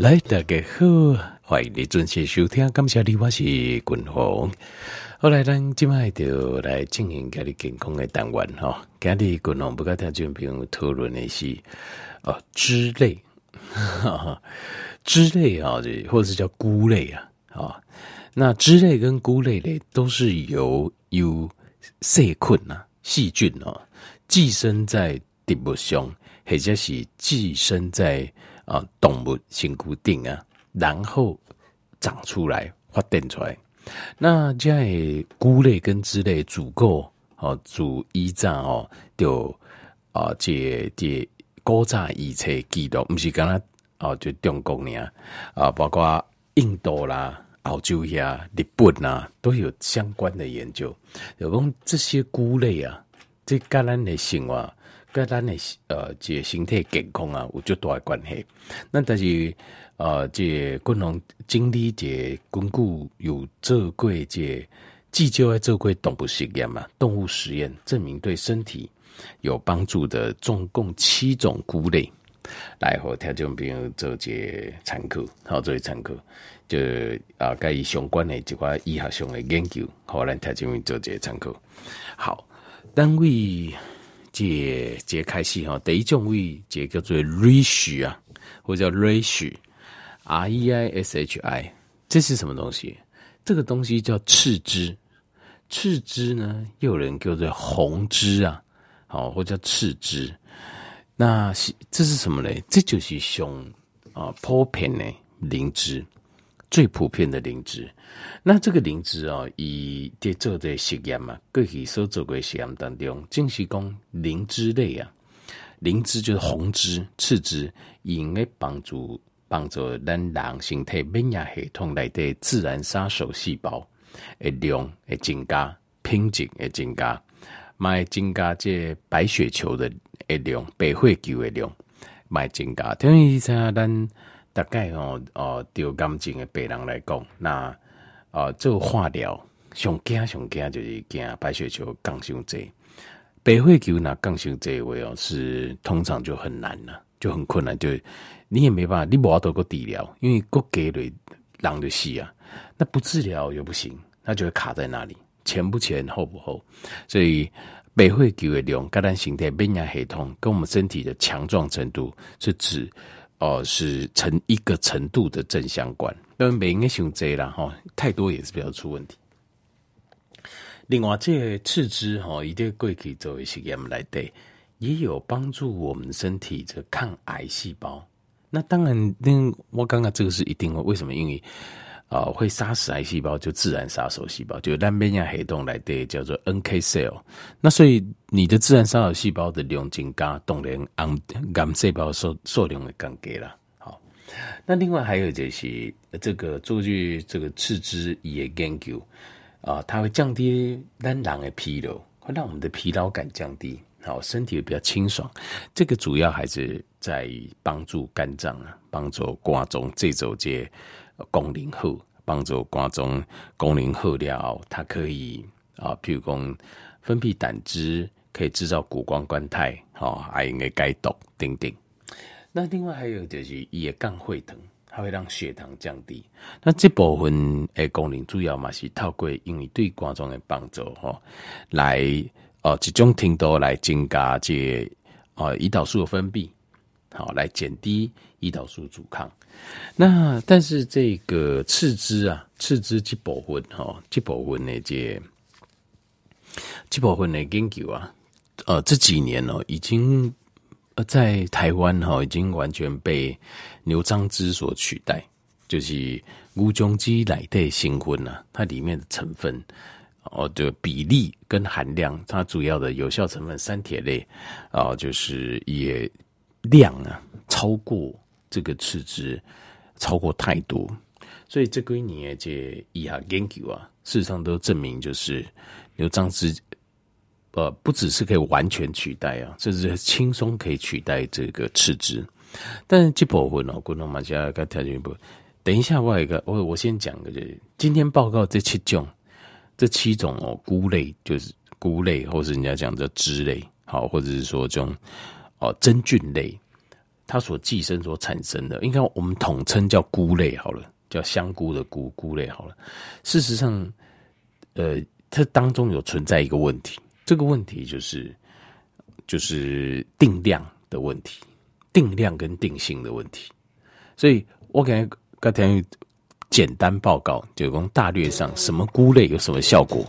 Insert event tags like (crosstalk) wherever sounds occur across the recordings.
来，大家好，欢迎你准时收听。感谢你，我是君鸿。后来，咱今麦就来进行家里健康的单元哈。今日君鸿不跟听众朋友讨论的是哦，脂类，(laughs) 脂类啊，这或者是叫菇类啊啊。那脂类跟菇类类都是由有细菌呐、细菌哦，寄生在植物上，或者是寄生在。啊，动物性固定啊，然后长出来发展出来。那在菇类跟之类足够哦，足以上哦，就啊，这这古早预测记录，不是刚刚哦，就中国呢啊，包括印度啦、澳洲呀、日本呐，都有相关的研究。有讲这些菇类啊，这跟咱的生活。跟咱的呃，这身体健康啊，有足大的关系。那但是呃，这君鸿经历这巩固有做过这至少爱做过动物实验嘛，动物实验证明对身体有帮助的，总共七种菇类，来和听众朋友做这参考，好做参考。就啊，该以相关的这块医学上的研究，好来听众朋友做这参考。好，单位。这这开始哈，第一种味这叫做 reishi 啊，或者叫 reishi，R E I S H I，这是什么东西？这个东西叫赤芝，赤芝呢，又有人叫做红芝啊，好，或者叫赤芝。那是这是什么嘞？这就是熊啊，普遍的灵芝。最普遍的灵芝，那这个灵芝啊，以在做的实验嘛，过去所做过实验当中，正是讲灵芝类啊，灵芝就是红芝、赤芝，应该帮助帮助咱人身体免疫系统内的自然杀手细胞的量会增加，品质会增加，卖增加这白血球的量，白血球的量卖增加，等于像咱。大概哦哦，得癌症的病人来讲，那啊做化疗上惊上惊就是惊白血球降伤济，白血球那降伤济位哦是通常就很难了，就很困难，就你也没办法，你无法度个治疗，因为国给的人就死啊，那不治疗又不行，那就会卡在那里，前不前后不后，所以白血球的量跟咱身体免疫系统跟我们身体的强壮程度是指。哦，是成一个程度的正相关，但每个熊贼啦哈，太多也是比较出问题。另外，这个赤芝哈，一定贵可以作为实验来对，也有帮助我们身体的抗癌细胞。那当然，那我刚刚这个是一定会，为什么？因为啊、会杀死癌细胞，就自然杀手细胞，就单边样黑洞来的，叫做 NK cell。那所以你的自然杀手细胞的量增加，当然癌癌细胞数数量会更加了。好，那另外还有就是这个做句这个赤芝也研究啊、它会降低咱人的疲劳，会让我们的疲劳感降低，好，身体会比较清爽。这个主要还是在于帮助肝脏啊，帮助肝脏这种这。功能好，帮助肝脏功能好了，它可以啊，譬如讲分泌胆汁，可以制造谷胱甘肽，哦，还应该解毒等等。那另外还有就是也降血糖，它会让血糖降低。那这部分诶功能主要嘛是透过因为对肝脏的帮助，哈，来哦一种程度来增加这哦胰岛素的分泌，好来减低胰岛素阻抗。那但是这个次之啊，次之这部分哈，这部分的这这部分的研究啊，呃，这几年哦，已经呃在台湾哈，已经完全被牛樟芝所取代，就是乌中基来的成分啊，它里面的成分哦的比例跟含量，它主要的有效成分三铁类啊，就是也量啊超过。这个赤字超过太多，所以这个年这医学研究啊，事实上都证明，就是牛樟芝，呃，不只是可以完全取代啊，甚至轻松可以取代这个赤字。但是这部分呢，观众们先要条件不？等一下，我有一个，我我先讲个，就是今天报告这七种，这七种哦，菇类就是菇类，或是人家讲的脂类，好，或者是说这种哦真菌类。它所寄生所产生的，应该我们统称叫菇类好了，叫香菇的菇菇类好了。事实上，呃，它当中有存在一个问题，这个问题就是就是定量的问题，定量跟定性的问题。所以我感觉刚才。简单报告就从大略上什么菇类有什么效果，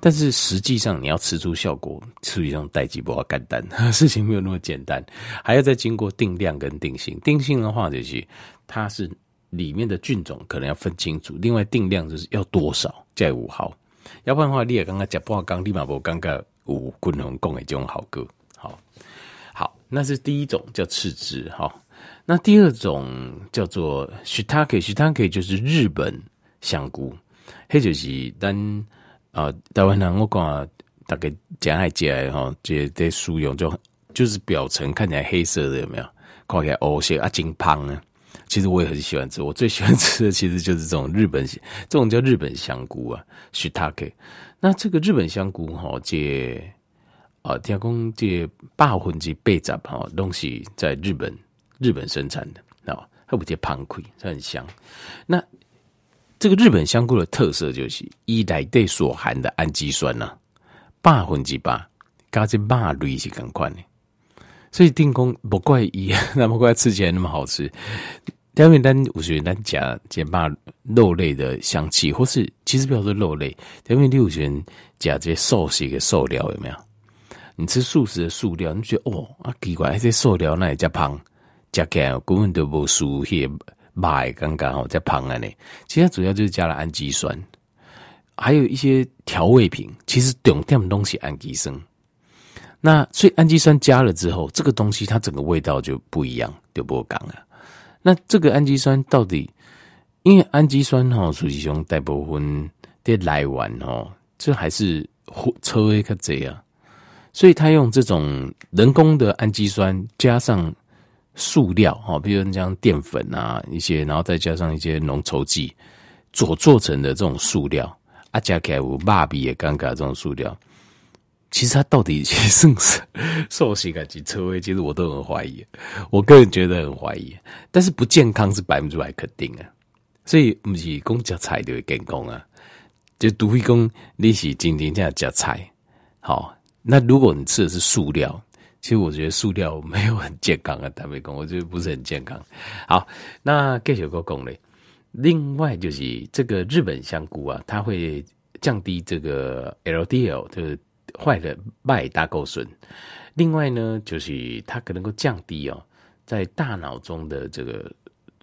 但是实际上你要吃出效果，实际上代志不好干单，(laughs) 事情没有那么简单，还要再经过定量跟定性。定性的话就是它是里面的菌种可能要分清楚，另外定量就是要多少在五毫，要不然的话你也刚刚讲不好刚立马不刚刚五均衡共的这种好歌好，好，那是第一种叫次之哈。那第二种叫做 Shiitake，Shiitake 就是日本香菇，黑就是咱啊台湾人我讲大概讲来讲哈，这这书用就就是表层看起来黑色的有没有？看起来哦，些啊金胖啊，其实我也很喜欢吃，我最喜欢吃的其实就是这种日本这种叫日本香菇啊，Shiitake。那这个日本香菇哈，这啊听讲这百分之八十哈东西在日本。日本生产的啊，它不叫胖葵，它很香。那这个日本香菇的特色就是，伊内底所含的氨基酸呢、啊，百分之百，加这肉类是更快的。所以定工不怪伊，(laughs) 那么怪吃起来那么好吃。因为咱有时咱加加肉肉类的香气，或是其实不要说肉类，因为你有时加这素食的塑料有没有？你吃素食的塑料，你觉得哦啊奇怪，这塑料那也叫胖。加起来根本都不输些买刚刚好在旁啊呢，其实主要就是加了氨基酸，还有一些调味品，其实懂点东西氨基酸。那所以氨基酸加了之后，这个东西它整个味道就不一样，就不讲了。那这个氨基酸到底，因为氨基酸哈，实际上大部分的来源哦，这还是车一个这样，所以他用这种人工的氨基酸加上。塑料哈，比如像淀粉啊一些，然后再加上一些浓稠剂所做成的这种塑料，啊加起来有蜡笔也尴尬这种塑料，其实它到底是不是 (laughs) 寿司还是车位，其实我都很怀疑，我个人觉得很怀疑，但是不健康是百分之百肯定啊，所以不是讲食菜就会健康啊，就除非讲你是真正这样食菜，好，那如果你吃的是塑料。其实我觉得塑料没有很健康啊，坦白讲，(laughs) 我觉得不是很健康。好，那继续讲嘞。另外就是这个日本香菇啊，它会降低这个 LDL，就是坏的麦大构损。另外呢，就是它可能够降低哦，在大脑中的这个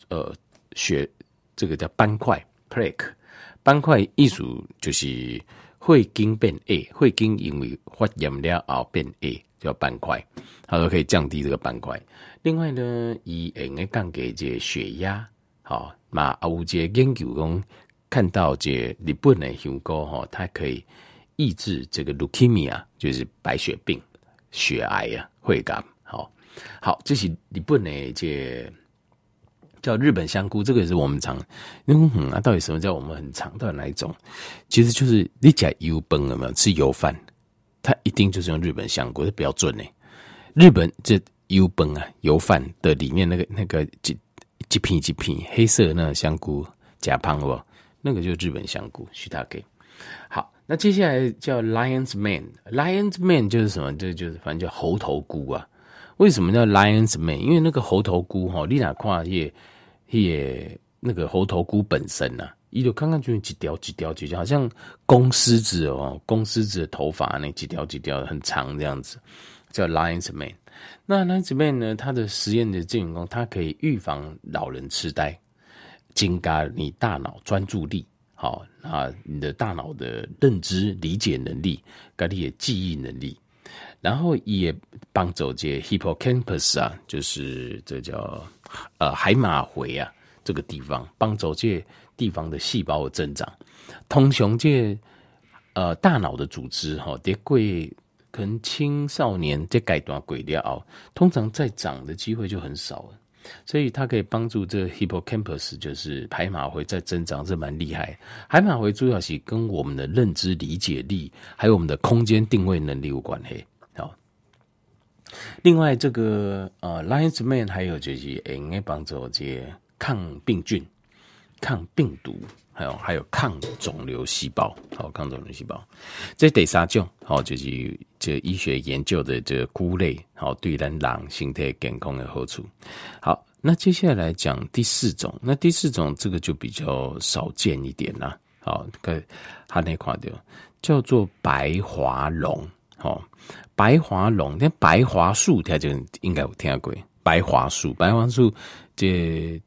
呃血，这个叫斑块 （plaque）。斑块艺术就是会经变 A，会经因为发炎了后变 A。叫斑块，它都可以降低这个斑块。另外呢，以会用降低这血压，好，嘛有这研究中看到这日本的香菇哈，它可以抑制这个 leukemia，就是白血病、血癌啊、会感。好，好，这是日本的这叫日本香菇，这个也是我们常，嗯哼啊，到底什么叫我们很常到底哪一种？其实就是你讲油崩了没有？吃油饭。它一定就是用日本香菇，这比较准呢。日本这油崩啊，油饭的里面那个那个几几片几片黑色的那个香菇假胖不？那个就是日本香菇，许他给。好，那接下来叫 Lion's Man，Lion's Man 就是什么？这就是反正叫猴头菇啊。为什么叫 Lion's Mane？因为那个猴头菇哈，你哪看也也那个猴头菇本身呐、啊。一就看看就几条几条几条，好像公狮子哦，公狮子的头发那几条几条很长这样子，叫 Lionsman。那 Lionsman 呢？它的实验的进攻，它可以预防老人痴呆，增加你大脑专注力，好啊，你的大脑的认知理解能力，跟你的记忆能力，然后也帮助这 Hippocampus 啊，就是这叫呃海马回啊这个地方帮助这。地方的细胞的增长，通雄这呃大脑的组织哈，在过可能青少年这阶段过了，通常再长的机会就很少了，所以它可以帮助这 hippocampus 就是海马回在增长，是蛮厉害。海马回主要是跟我们的认知理解力，还有我们的空间定位能力有关系。另外，这个呃，Lion's Mane 还有就是应该帮助这些抗病菌、抗病毒，还有还有抗肿瘤细胞，好，抗肿瘤细胞。这第三种，好，就是这医学研究的这个菇类，好，对人狼身体健康的好处。好，那接下来讲第四种，那第四种这个就比较少见一点啦。好，看它那块的叫做白华龙，哦。白华龙，那白桦树，它就应该有听过。白桦树，白桦树，这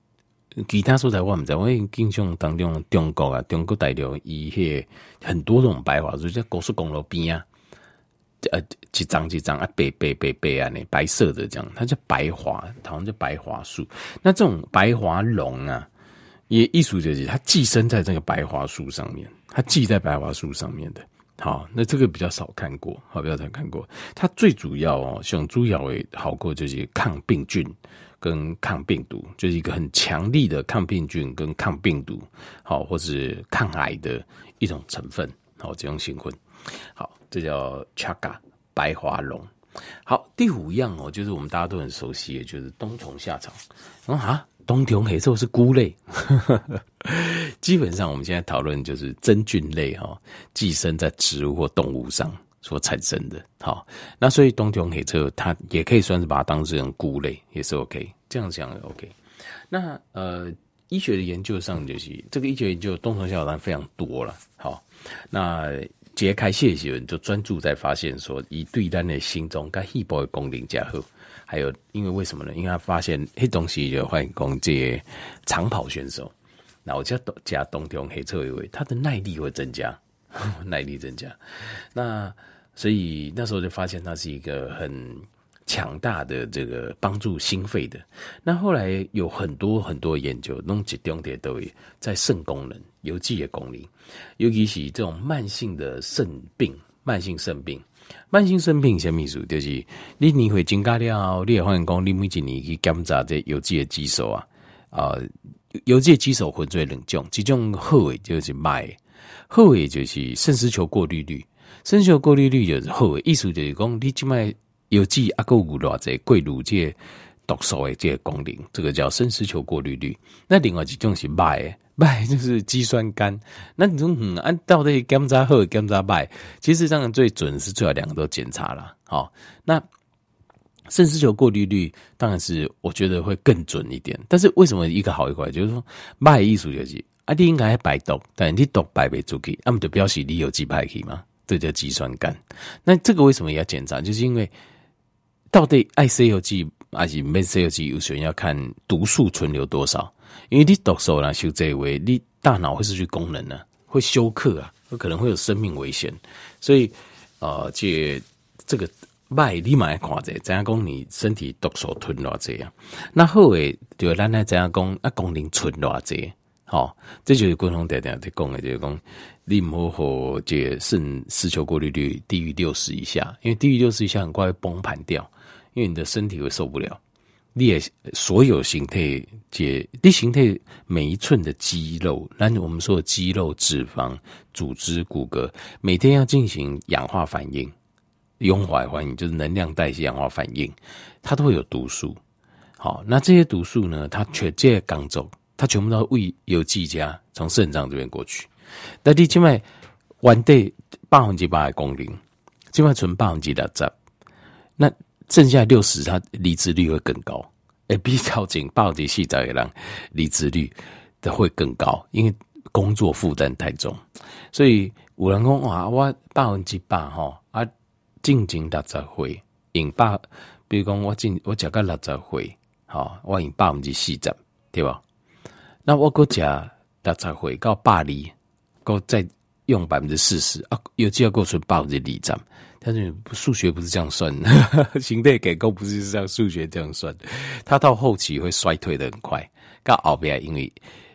其他所在我唔知。我印象当中，中国啊，中国大陆伊些很多种白桦树，在高速公路边啊，呃，一张一张啊，白白白白啊，那白色的这样，它叫白桦，好像叫白桦树。那这种白桦龙啊，也艺术就是它寄生在这个白桦树上面，它寄在白桦树上面的。好，那这个比较少看过，好，比较少看过。它最主要哦，像猪咬为好过就是抗病菌跟抗病毒，就是一个很强力的抗病菌跟抗病毒，好，或是抗癌的一种成分，好，这种成分。好，这叫 Chaga 白华龙。好，第五样哦，就是我们大家都很熟悉的，就是冬虫夏草。嗯啊。冬虫夏草是菇类，(laughs) 基本上我们现在讨论就是真菌类哈，寄生在植物或动物上所产生的。好，那所以冬虫夏草它也可以算是把它当成菇类，也是 OK。这样讲 OK。那呃，医学的研究上就是这个医学研究冬虫夏草非常多了。好，那揭开谢学人就专注在发现说，以对咱的心脏跟细胞的功能加好。还有，因为为什么呢？因为他发现黑东西就欢迎攻击长跑选手，那我加冬加冬虫夏草一位，他的耐力会增加，(laughs) 耐力增加。那所以那时候就发现它是一个很强大的这个帮助心肺的。那后来有很多很多研究，弄集中点都有在肾功能、有机的功能，尤其是这种慢性的肾病、慢性肾病。慢性肾病什么意思？就是你年会增加了，你也发现讲，你每一年去检查这有机的激素啊，啊、呃，有机的激素分做两种，一种好的就是坏的，好的就是肾丝球过滤率，肾丝球过滤率就是好的，意思就是讲，你即卖有机啊够有偌济过滤这毒素的这个功能，这个叫肾丝球过滤率。那另外一种是坏的。(laughs) 败就是肌酸酐，那你说嗯，按到底检查好检查败，其实这样最准是最好两个都检查了。好，那肾丝球过滤率当然是我觉得会更准一点。但是为什么一个好一个坏？就是说败艺术就是啊，你应该排毒，但你毒排不出去，那么就表示你有机排去吗？这叫肌酸酐。那这个为什么也要检查？就是因为到底爱 C 有机还是没 C 有机，有时候要看毒素存留多少。因为你毒素啦，修这一位，你大脑会失去功能呢，会休克啊，有可能会有生命危险。所以，呃，这这个卖立马看者，怎样讲你身体毒素吞偌这样？那后尾就咱来怎样讲啊？功能存偌这？好，这就是共同点点在讲的，就是讲你莫和这肾失球过滤率低于六十以下，因为低于六十以下很快会崩盘掉，因为你的身体会受不了。你也所有形态，解你形态每一寸的肌肉，那我们说的肌肉、脂肪、组织、骨骼，每天要进行氧化反应，氧化反应就是能量代谢氧化反应，它都会有毒素。好，那这些毒素呢，它全借刚走，它全部都为有机家从肾脏这边过去。但你起码完对百分之百的功能，起码存百分之六十，那。剩下六十，他离职率会更高。(laughs) 哎，比较紧，暴跌细仔的人离职率的会更高，因为工作负担太重。所以有人讲哇，我百分之百哈啊，进前六十岁用百，比如讲我进我食到六十岁，好，我用百分之四十，对吧？那我搁食六十岁到百二，搁再用百分之四十啊，有机要过存百分之二十。但是数学不是这样算的，形态结构不是像，数学这样算的。它到后期会衰退的很快，到后边因为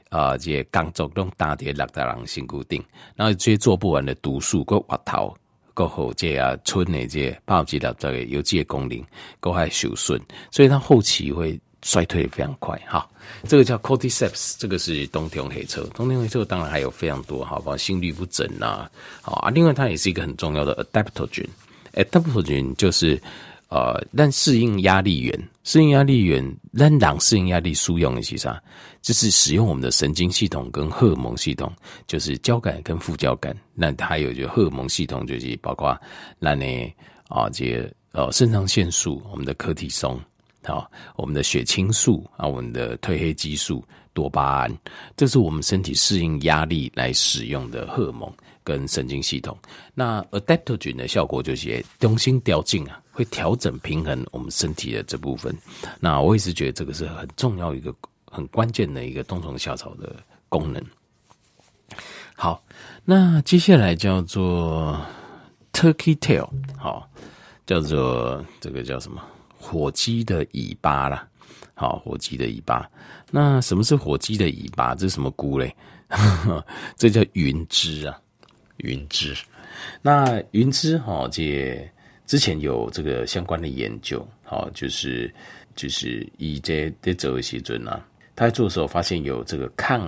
啊、呃，这些工作都大叠六十人辛固定，然后这些做不完的毒素，个滑头，个后这啊，村的这些爆击了这个有这些功能，都还受损，所以它后期会衰退非常快。哈，这个叫 Cordyceps，这个是冬天黑车。冬虫夏草当然还有非常多，哈，包括心律不整呐，好啊。另外，它也是一个很重要的 adaptogen。adaptogen 就是呃，让适应压力源，适应压力源，让让适应压力输用的是啥？就是使用我们的神经系统跟荷尔蒙系统，就是交感跟副交感。那还有就荷尔蒙系统，就是包括那呢啊，这些呃肾上腺素，我们的可体松，好，我们的血清素啊，我们的褪黑激素、多巴胺，这是我们身体适应压力来使用的荷尔蒙跟神经系统。那 adaptogen 的效果就是中心调静啊，会调整平衡我们身体的这部分。那我一直觉得这个是很重要一个。很关键的一个冬虫夏草的功能。好，那接下来叫做 Turkey Tail，好，叫做这个叫什么？火鸡的尾巴啦。好，火鸡的尾巴。那什么是火鸡的尾巴？这是什么菇嘞？(laughs) 这叫云芝啊，云芝。那云芝哈，这之前有这个相关的研究，好，就是就是以这这作为基准啊。他在做的时候发现有这个抗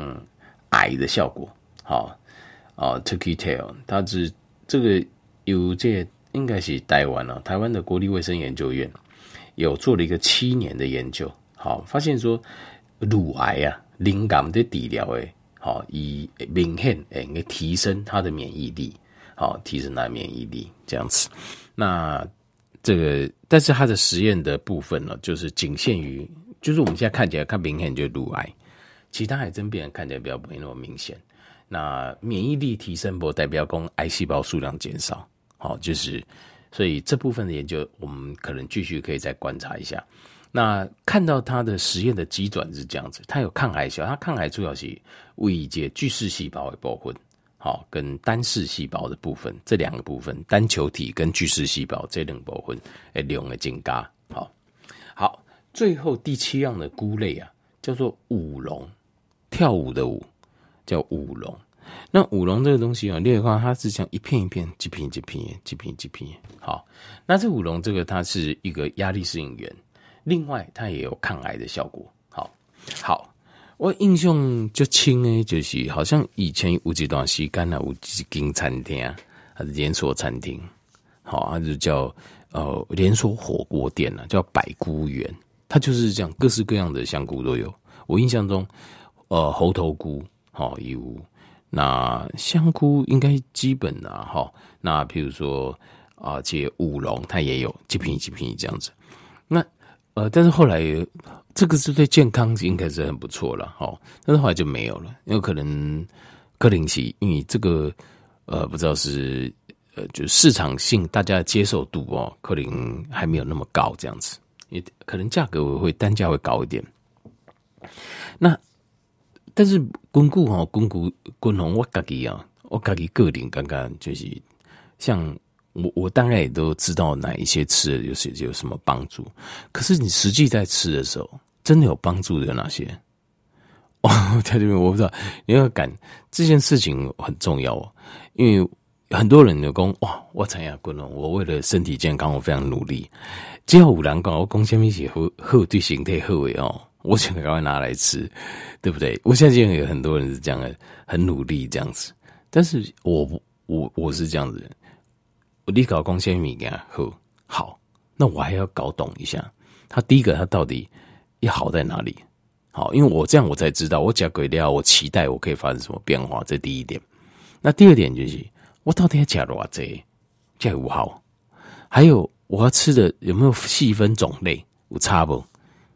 癌的效果，好啊，Turkey Tail，它是这个有这应该是台湾啊，台湾的国立卫生研究院有做了一个七年的研究，好，发现说乳癌啊，灵感的治疗诶，好，以明显诶，提升它的免疫力，好，提升它的免疫力这样子。那这个，但是它的实验的部分呢，就是仅限于。就是我们现在看起来看明显就乳癌，其他癌症病人看起来比较没那么明显。那免疫力提升不代表供癌细胞数量减少，好，就是所以这部分的研究我们可能继续可以再观察一下。那看到它的实验的机转是这样子，它有抗癌效，它抗癌主要是为一些巨噬细胞的部分，好，跟单噬细胞的部分这两个部分，单球体跟巨噬细胞这两部分诶，两个增加，好，好。最后第七样的菇类啊，叫做舞龙，跳舞的舞叫舞龙。那五龙这个东西啊，另外它是像一片一片、几片几片、几片几片。好，那这五龙这个它是一个压力适应源，另外它也有抗癌的效果。好，好，我印象就清诶，就是好像以前有几段时间啊，有几间餐厅，还是连锁餐厅，好，它就叫呃连锁火锅店啊，叫百菇园。它就是这样，各式各样的香菇都有。我印象中，呃，猴头菇好有，那香菇应该基本啊，哈。那比如说啊，这五龙它也有几瓶几瓶这样子。那呃，但是后来这个是对健康应该是很不错了，哈。但是后来就没有了，因为可能柯林奇，因为这个呃，不知道是呃，就市场性大家接受度哦，可能还没有那么高这样子。也可能价格会单价会高一点，那但是巩固哈巩固滚龙我自己啊，我自己个人刚刚就是像我我大概也都知道哪一些吃的有些有什么帮助，可是你实际在吃的时候，真的有帮助的有哪些？(laughs) 哦，在这边我不知道，你要感这件事情很重要哦，因为。很多人就讲哇，我参加过了，我为了身体健康，我非常努力。只要有人讲我讲什么是好，好对身体好的哦，我想赶快拿来吃，对不对？我相信有很多人是这样的，很努力这样子。但是我我我是这样子，我立搞讲什么给他好，好，那我还要搞懂一下，他第一个他到底要好在哪里？好，因为我这样我才知道，我加鬼料，我期待我可以发生什么变化，这第一点。那第二点就是。我到底要加多少？这加有好，还有我要吃的有没有细分种类？有差不？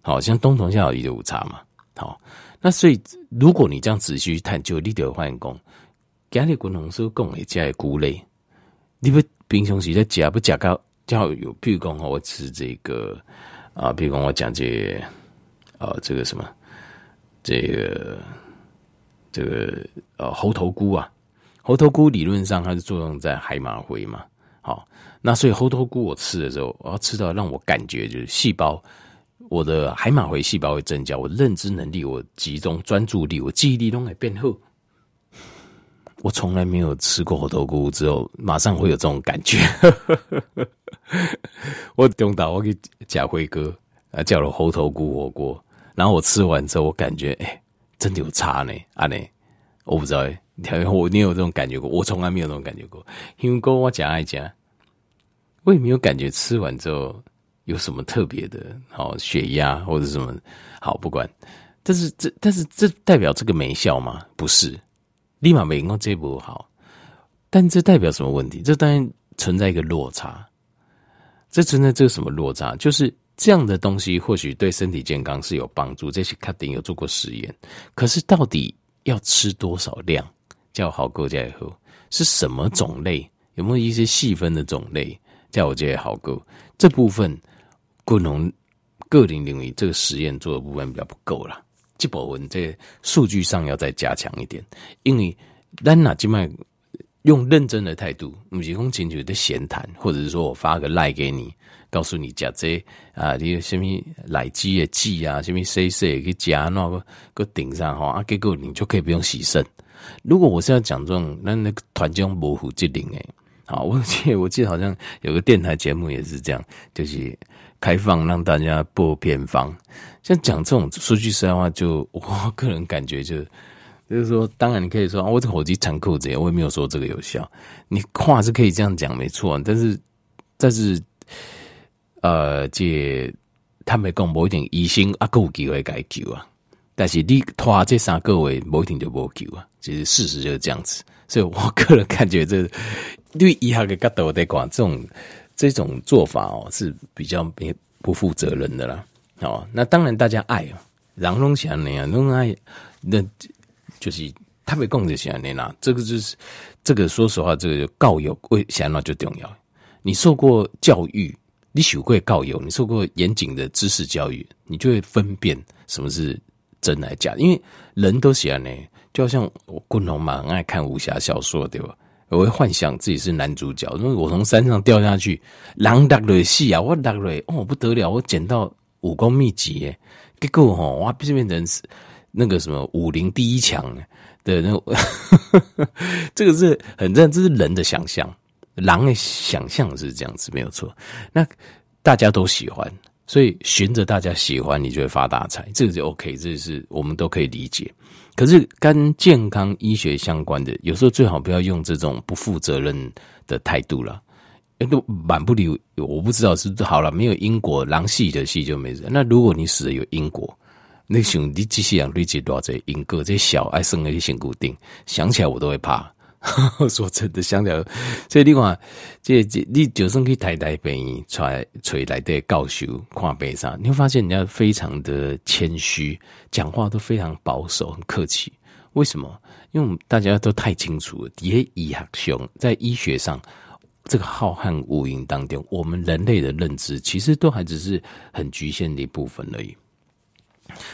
好像冬虫夏草有差嘛？好，那所以如果你这样仔细去探究，你就会发现讲，家里滚龙是讲的加菇类，你不平常时在加不加高？叫有，譬如讲我吃这个啊，譬如讲我讲这个、啊，这个什么，这个这个呃、啊、猴头菇啊。猴头菇理论上它是作用在海马回嘛，好，那所以猴头菇我吃的时候，我要吃到让我感觉就是细胞，我的海马回细胞会增加，我认知能力、我集中专注力、我记忆力都会变好。我从来没有吃过猴头菇之后，马上会有这种感觉。(laughs) 我中岛我给贾辉哥啊叫了猴头菇火锅，然后我吃完之后，我感觉哎、欸，真的有差呢，啊呢，我不知道哎。(laughs) 我你有这种感觉过？我从来没有这种感觉过。因为哥我讲爱讲，我也没有感觉吃完之后有什么特别的，好血压或者什么好不管，但是这但是这代表这个没效吗？不是，立马没用这不好，但这代表什么问题？这当然存在一个落差，这存在这个什么落差？就是这样的东西或许对身体健康是有帮助，这些肯定有做过实验，可是到底要吃多少量叫好过再喝？是什么种类？有没有一些细分的种类？叫我觉得好哥这部分，个人个人领域这个实验做的部分比较不够啦。这部分这数据上要再加强一点，因为咱哪今麦用认真的态度，不是讲亲像在闲谈，或者是说我发个赖给你，告诉你加这啊，你有什么奶鸡的鸡啊，什么 C C 给加那个个顶上哈，啊，结果你就可以不用洗肾。如果我是要讲这种，那那个团结模糊之灵诶，好，我记得我记得好像有个电台节目也是这样，就是开放让大家播偏方。像讲这种说句实在话，就 (laughs) 我个人感觉就就是说，当然你可以说我这火鸡残酷这样，我也没有说这个有效。你话是可以这样讲没错，但是但是呃，这他们讲某一点疑心啊，够机会改救啊。但是你拖这三个月，某一定就不救啊。其实事实就是这样子，所以我个人感觉，这对医学的角度来讲，这种这种做法哦是比较没不负责任的啦。哦，那当然大家爱啊，然后想那样，弄爱那就是特别讲就想那啦。这个就是这个，说实话，这个就教育为想那就重要。你受过教育，你学过教育，你受过严谨的知识教育，你就会分辨什么是。真来假，因为人都喜欢呢，就好像我共同蛮爱看武侠小说，对吧？我会幻想自己是男主角，因为我从山上掉下去，狼打雷戏啊，我打雷哦不得了，我捡到武功秘籍耶，结果吼哇，变成那个什么武林第一强的那个，(laughs) 这个是很正，这是人的想象，狼的想象是这样子，没有错。那大家都喜欢。所以循着大家喜欢，你就会发大财，这个就 OK，这是我们都可以理解。可是跟健康医学相关的，有时候最好不要用这种不负责任的态度了。哎，都满不理，我不知道是好了，没有因果，狼系的系就没事。那如果你死了有因果，那兄弟继续养累积多少这因果，这小爱生了一些固定，想起来我都会怕。(laughs) 说真的，想着，所以你看，这这，你就算去台大病院，出来垂来的教授看病上，你会发现人家非常的谦虚，讲话都非常保守，很客气。为什么？因为我们大家都太清楚了，也医学上，在医学上这个浩瀚无垠当中，我们人类的认知其实都还只是很局限的一部分而已。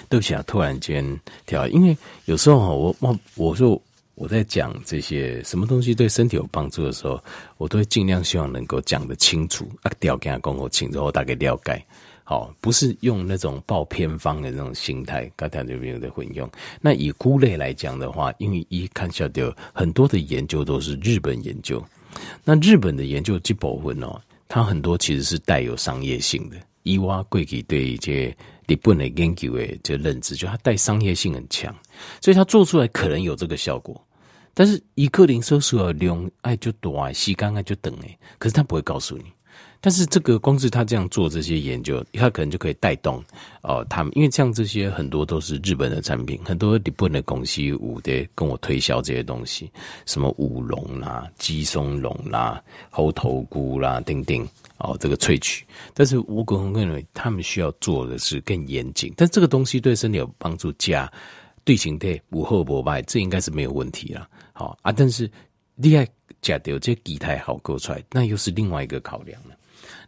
对不起啊，突然间跳，因为有时候我我我说。我在讲这些什么东西对身体有帮助的时候，我都会尽量希望能够讲得清楚啊，调给他讲我清楚，我大概了解。好，不是用那种报偏方的那种心态，刚才就没有在混用。那以菇类来讲的话，因为一看下掉很多的研究都是日本研究，那日本的研究基本分哦，它很多其实是带有商业性的。伊娃贵给对一些日本的研究的这认知，就它带商业性很强，所以它做出来可能有这个效果。但是一克零收缩的量哎就短，吸干爱就等哎，可是他不会告诉你。但是这个光是他这样做这些研究，他可能就可以带动哦，他们因为像这些很多都是日本的产品，很多日本的公司有的跟我推销这些东西，什么五龙啦、鸡松茸啦、猴头菇啦，等等哦，这个萃取。但是我个人认为，他们需要做的是更严谨。但这个东西对身体有帮助，加对形态无后不败，这应该是没有问题了。好啊，但是厉害假的这体态好够出来，那又是另外一个考量了。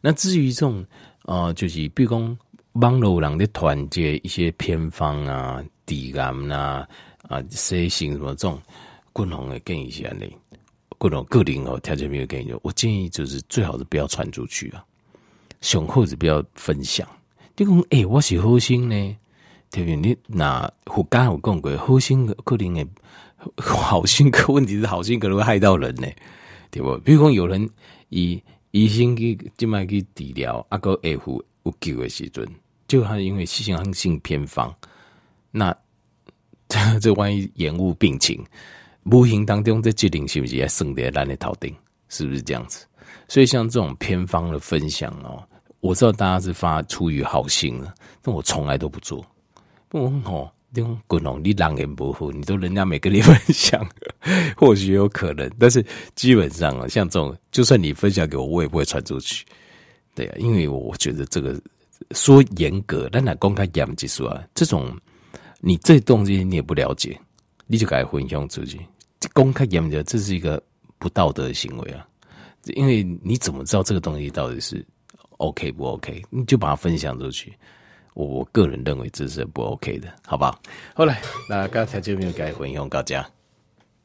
那至于这种呃，就是比如讲网络上的团结一些偏方啊、抵癌啊、啊 C 型什么这种共同的建议下呢，各种个人哦条件没有建议，我建议就是最好是不要传出去啊，雄厚是不要分享。你讲哎，我是好心呢，特别你那我刚有讲过，好心个人诶。好心，可问题是好心可能会害到人呢，对不？比如讲有人以医生去静脉去治疗，阿个 F 有救的时阵，就他因为细菌性偏方，那这 (laughs) 这万一延误病情，无形当中这疾病是不是也省得烂的头顶？是不是这样子？所以像这种偏方的分享哦，我知道大家是发出于好心了，但我从来都不做。我哦，你滚龙，你狼言不护，你都人家没跟你分享，或许有可能，但是基本上啊，像这种，就算你分享给我，我也不会传出去。对啊，因为我觉得这个说严格，但那公开严技术啊，这种你这东西你也不了解，你就该分享出去。公开严格，这是一个不道德的行为啊，因为你怎么知道这个东西到底是？OK 不 OK？你就把它分享出去。我我个人认为这是不 OK 的，好不好？后来那刚才就没有改回用大家。